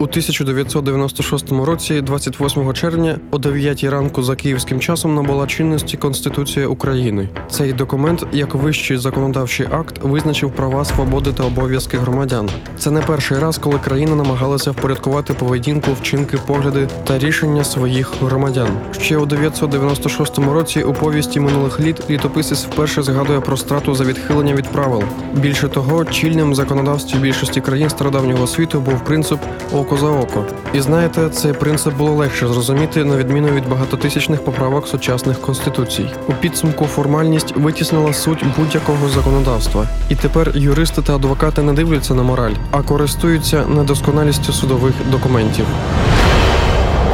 У 1996 році, 28 червня, о 9 ранку за київським часом набула чинності Конституція України. Цей документ, як вищий законодавчий акт, визначив права, свободи та обов'язки громадян. Це не перший раз, коли країна намагалася впорядкувати поведінку, вчинки, погляди та рішення своїх громадян. Ще у 996 році у повісті минулих літ літописець вперше згадує про страту за відхилення від правил. Більше того, чільним законодавстві більшості країн стародавнього світу був принцип око за око. І знаєте, цей принцип було легше зрозуміти на відміну від багатотисячних поправок сучасних конституцій. У підсумку формальність витіснила суть будь-якого законодавства. І тепер юристи та адвокати не дивляться на мораль, а користуються недосконалістю судових документів.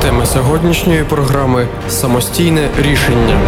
Тема сьогоднішньої програми самостійне рішення.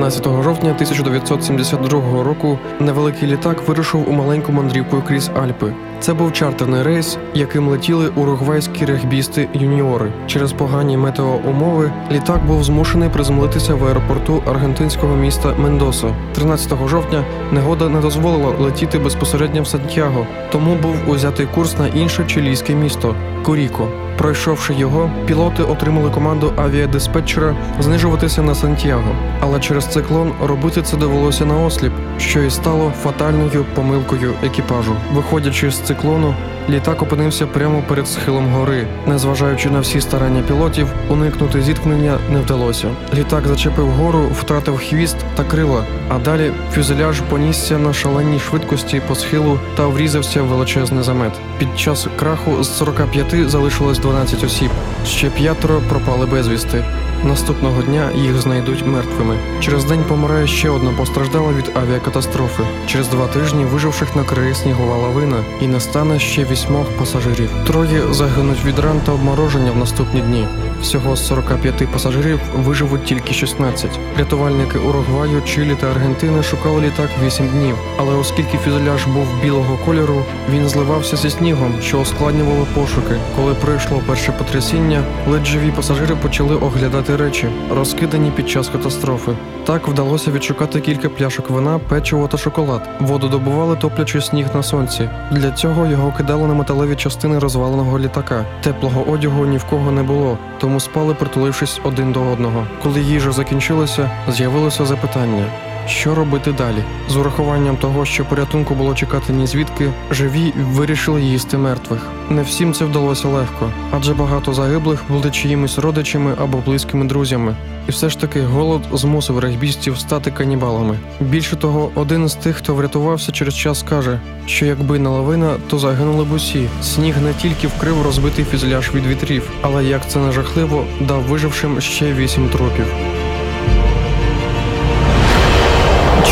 12 жовтня 1972 року невеликий літак вирушив у маленьку мандрівку крізь Альпи. Це був чартерний рейс, яким летіли уругвайські регбісти юніори. Через погані метеоумови літак був змушений приземлитися в аеропорту аргентинського міста Мендоса. 13 жовтня негода не дозволила летіти безпосередньо в Сантьяго, тому був узятий курс на інше чилійське місто Куріко. Пройшовши його, пілоти отримали команду авіадиспетчера знижуватися на Сантьяго, але через циклон робити це довелося на осліп, що і стало фатальною помилкою екіпажу. Виходячи з циклону, літак опинився прямо перед схилом гори. Незважаючи на всі старання пілотів, уникнути зіткнення не вдалося. Літак зачепив гору, втратив хвіст та крила, а далі фюзеляж понісся на шаленій швидкості по схилу та врізався в величезний замет. Під час краху з 45 залишилось 12 осіб. Ще п'ятеро пропали безвісти. Наступного дня їх знайдуть мертвими. Через день помирає ще одна постраждала від авіакатастрофи. Через два тижні виживших накриє снігова лавина і настане ще вісьмох пасажирів. Троє загинуть від ран та обмороження в наступні дні. Всього з 45 пасажирів виживуть тільки 16. Рятувальники Уругваю, Чилі та Аргентини шукали літак 8 днів. Але оскільки фюзеляж був білого кольору, він зливався зі снігом, що ускладнювало пошуки. Коли прийшло перше потрясіння, ледь живі пасажири почали оглядати речі, розкидані під час катастрофи. Так вдалося відшукати кілька пляшок вина, печиво та шоколад. Воду добували, топлячи сніг на сонці. Для цього його кидали на металеві частини розваленого літака. Теплого одягу ні в кого не було, тому спали, притулившись один до одного. Коли їжа закінчилася, з'явилося запитання. Що робити далі? З урахуванням того, що порятунку було чекати ні звідки, живі вирішили їсти мертвих. Не всім це вдалося легко, адже багато загиблих були чиїмись родичами або близькими друзями. І все ж таки голод змусив регбістів стати канібалами. Більше того, один з тих, хто врятувався через час, каже, що якби не лавина, то загинули б усі. Сніг не тільки вкрив розбитий фюзеляж від вітрів, але як це не жахливо, дав вижившим ще вісім трупів.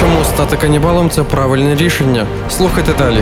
Чому стати канібалом це правильне рішення? Слухайте далі.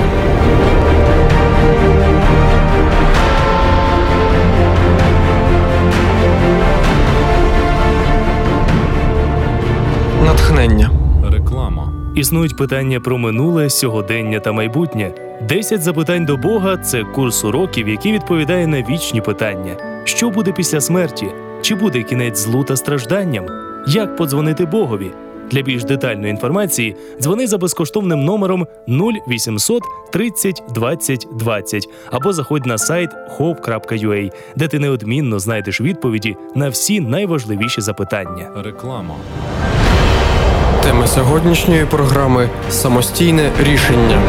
Натхнення. Реклама. Існують питання про минуле, сьогодення та майбутнє. 10 запитань до Бога це курс уроків, який відповідає на вічні питання: що буде після смерті? Чи буде кінець злу та стражданням? Як подзвонити Богові? Для більш детальної інформації дзвони за безкоштовним номером 0800 30 20 20 або заходь на сайт hope.ua, де ти неодмінно знайдеш відповіді на всі найважливіші запитання. Реклама. Тема сьогоднішньої програми самостійне рішення.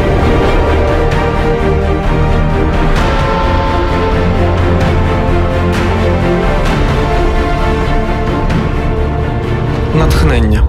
Натхнення.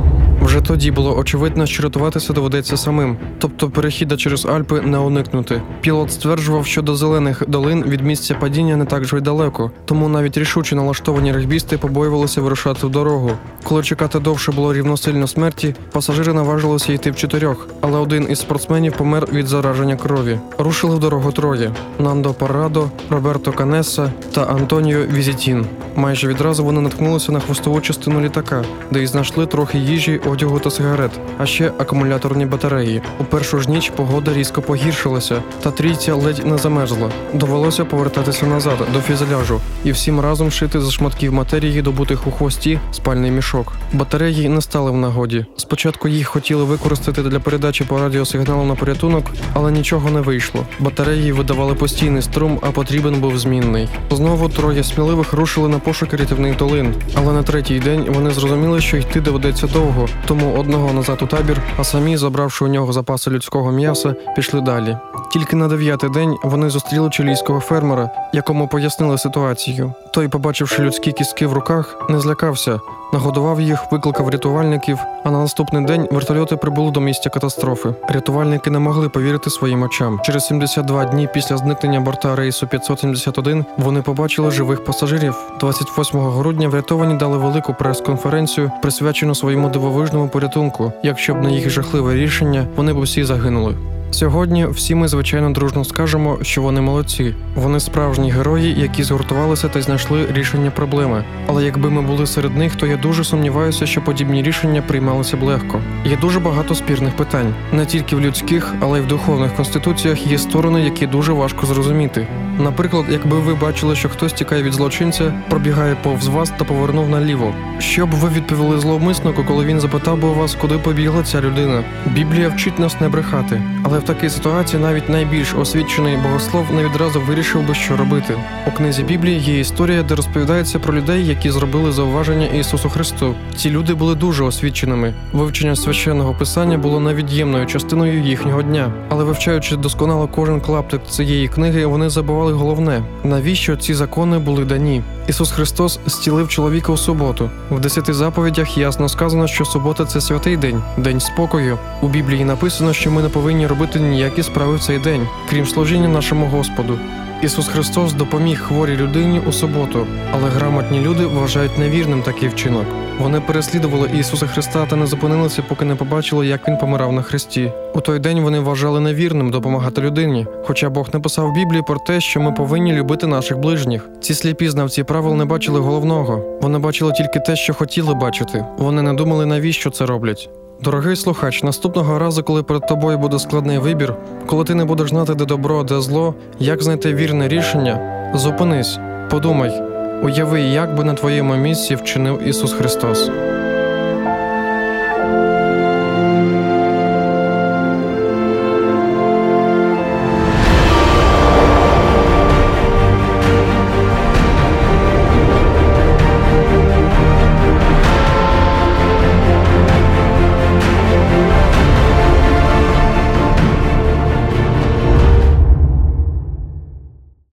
Вже тоді було очевидно, що рятуватися доведеться самим, тобто перехіда через Альпи не уникнути. Пілот стверджував, що до зелених долин від місця падіння не так же й далеко, тому навіть рішуче налаштовані регбісти побоювалися вирушати в дорогу. Коли чекати довше було рівносильно смерті, пасажири наважилися йти вчотирьох, але один із спортсменів помер від зараження крові. Рушили в дорогу троє: Нандо Паррадо, Роберто Канеса та Антоніо Візітін. Майже відразу вони наткнулися на хвостову частину літака, де й знайшли трохи їжі, одягу та сигарет, а ще акумуляторні батареї. У першу ж ніч погода різко погіршилася, та трійця ледь не замерзла. Довелося повертатися назад до фюзеляжу і всім разом шити зі шматків матерії, добутих у хвості, спальний мішок. Батареї не стали в нагоді. Спочатку їх хотіли використати для передачі по радіосигналу на порятунок, але нічого не вийшло. Батареї видавали постійний струм, а потрібен був змінний. Знову троє сміливих рушили на пошуки рятівних долин, але на третій день вони зрозуміли, що йти доведеться довго, тому одного назад у табір, а самі, забравши у нього запаси людського м'яса, пішли далі. Тільки на дев'ятий день вони зустріли чилійського фермера, якому пояснили ситуацію. Той, побачивши людські кістки в руках, не злякався, нагодував їх, викликав рятувальників. А на наступний день вертольоти прибули до місця катастрофи. Рятувальники не могли повірити своїм очам. Через 72 дні після зникнення борта рейсу 571 вони побачили живих пасажирів. 28 грудня врятовані дали велику прес-конференцію, присвячену своєму дивовижному порятунку. Якщо б не їх жахливе рішення, вони б усі загинули. Сьогодні всі ми звичайно дружно скажемо, що вони молодці. Вони справжні герої, які згуртувалися та знайшли рішення проблеми. Але якби ми були серед них, то я дуже сумніваюся, що подібні рішення приймалися б легко. Є дуже багато спірних питань. Не тільки в людських, але й в духовних конституціях є сторони, які дуже важко зрозуміти. Наприклад, якби ви бачили, що хтось тікає від злочинця, пробігає повз вас та повернув наліво. Що б ви відповіли зловмиснику, коли він запитав би у вас, куди побігла ця людина? Біблія вчить нас не брехати, але в такій ситуації навіть найбільш освічений богослов не відразу вирішив би, що робити. У книзі Біблії є історія, де розповідається про людей, які зробили зауваження Ісусу Христу. Ці люди були дуже освіченими. Вивчення священного писання було невід'ємною частиною їхнього дня. Але вивчаючи досконало кожен клаптик цієї книги, вони забували головне: навіщо ці закони були дані? Ісус Христос зцілив чоловіка у суботу. В десяти заповідях ясно сказано, що субота це святий день, день спокою. У Біблії написано, що ми не повинні робити ніякі справи в цей день, крім служіння нашому Господу. Ісус Христос допоміг хворій людині у суботу, але грамотні люди вважають невірним такий вчинок. Вони переслідували Ісуса Христа та не зупинилися, поки не побачили, як він помирав на хресті. У той день вони вважали невірним допомагати людині. Хоча Бог написав в Біблії про те, що ми повинні любити наших ближніх. Ці сліпі знавці правил не бачили головного. Вони бачили тільки те, що хотіли бачити. Вони не думали, навіщо це роблять. Дорогий слухач, наступного разу, коли перед тобою буде складний вибір, коли ти не будеш знати, де добро, де зло, як знайти вірне рішення, зупинись, подумай, уяви, як би на твоєму місці вчинив Ісус Христос.